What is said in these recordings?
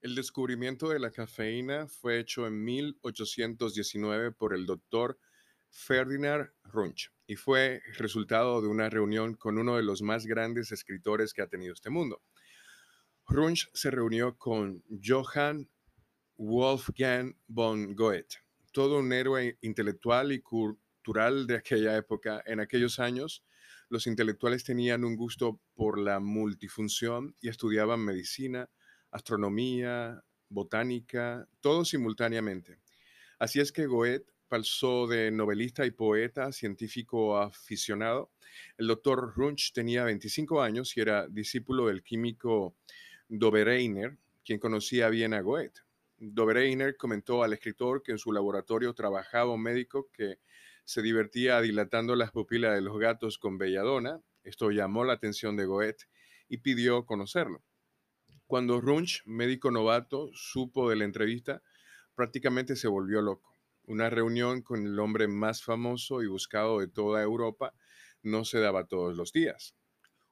El descubrimiento de la cafeína fue hecho en 1819 por el doctor Ferdinand Runch y fue resultado de una reunión con uno de los más grandes escritores que ha tenido este mundo. Runch se reunió con Johann Wolfgang von Goethe, todo un héroe intelectual y cultural de aquella época. En aquellos años, los intelectuales tenían un gusto por la multifunción y estudiaban medicina, astronomía, botánica, todo simultáneamente. Así es que Goethe pasó de novelista y poeta, científico aficionado. El doctor Runch tenía 25 años y era discípulo del químico Dobereiner, quien conocía bien a Goethe. Dobereiner comentó al escritor que en su laboratorio trabajaba un médico que se divertía dilatando las pupilas de los gatos con belladona. Esto llamó la atención de Goethe y pidió conocerlo. Cuando Runch, médico novato, supo de la entrevista, prácticamente se volvió loco. Una reunión con el hombre más famoso y buscado de toda Europa no se daba todos los días.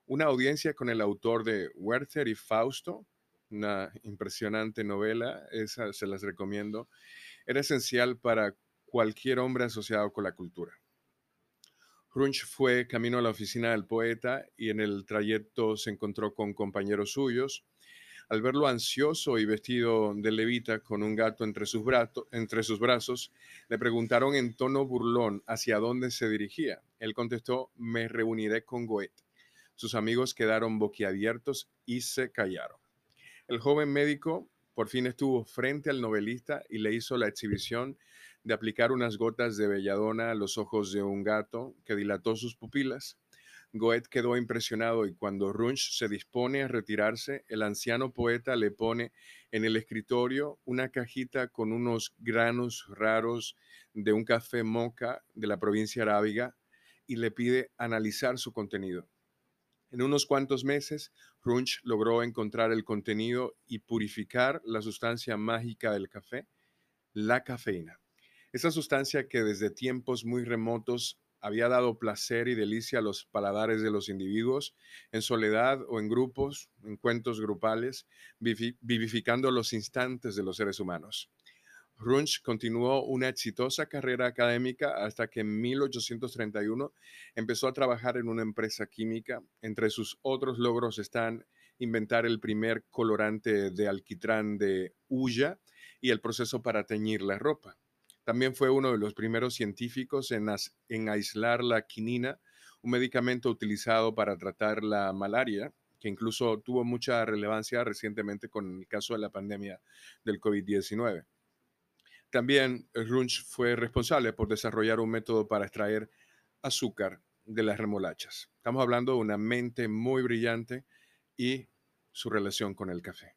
Una audiencia con el autor de Werther y Fausto, una impresionante novela, esa se las recomiendo, era esencial para cualquier hombre asociado con la cultura. Runch fue camino a la oficina del poeta y en el trayecto se encontró con compañeros suyos, al verlo ansioso y vestido de levita con un gato entre sus, brazos, le preguntaron en tono burlón hacia dónde se dirigía. Él contestó, me reuniré con Goethe. Sus amigos quedaron boquiabiertos y se callaron. El joven médico por fin estuvo frente al novelista y le hizo la exhibición de aplicar unas gotas de belladona a los ojos de un gato que dilató sus pupilas. Goethe quedó impresionado y cuando Runch se dispone a retirarse, el anciano poeta le pone en el escritorio una cajita con unos granos raros de un café moca de la provincia arábiga y le pide analizar su contenido. En unos cuantos meses, Runch logró encontrar el contenido y purificar la sustancia mágica del café, la cafeína. Esa sustancia que desde tiempos muy remotos había dado placer y delicia a los paladares de los individuos, en soledad o en grupos, en cuentos grupales, vivificando los instantes de los seres humanos. Runch continuó una exitosa carrera académica hasta que en 1831 empezó a trabajar en una empresa química. Entre sus otros logros están inventar el primer colorante de alquitrán de hulla y el proceso para teñir la ropa. También fue uno de los primeros científicos en, aislar la quinina, un medicamento utilizado para tratar la malaria, que incluso tuvo mucha relevancia recientemente con el caso de la pandemia del COVID-19. También Runch fue responsable por desarrollar un método para extraer azúcar de las remolachas. Estamos hablando de una mente muy brillante y su relación con el café.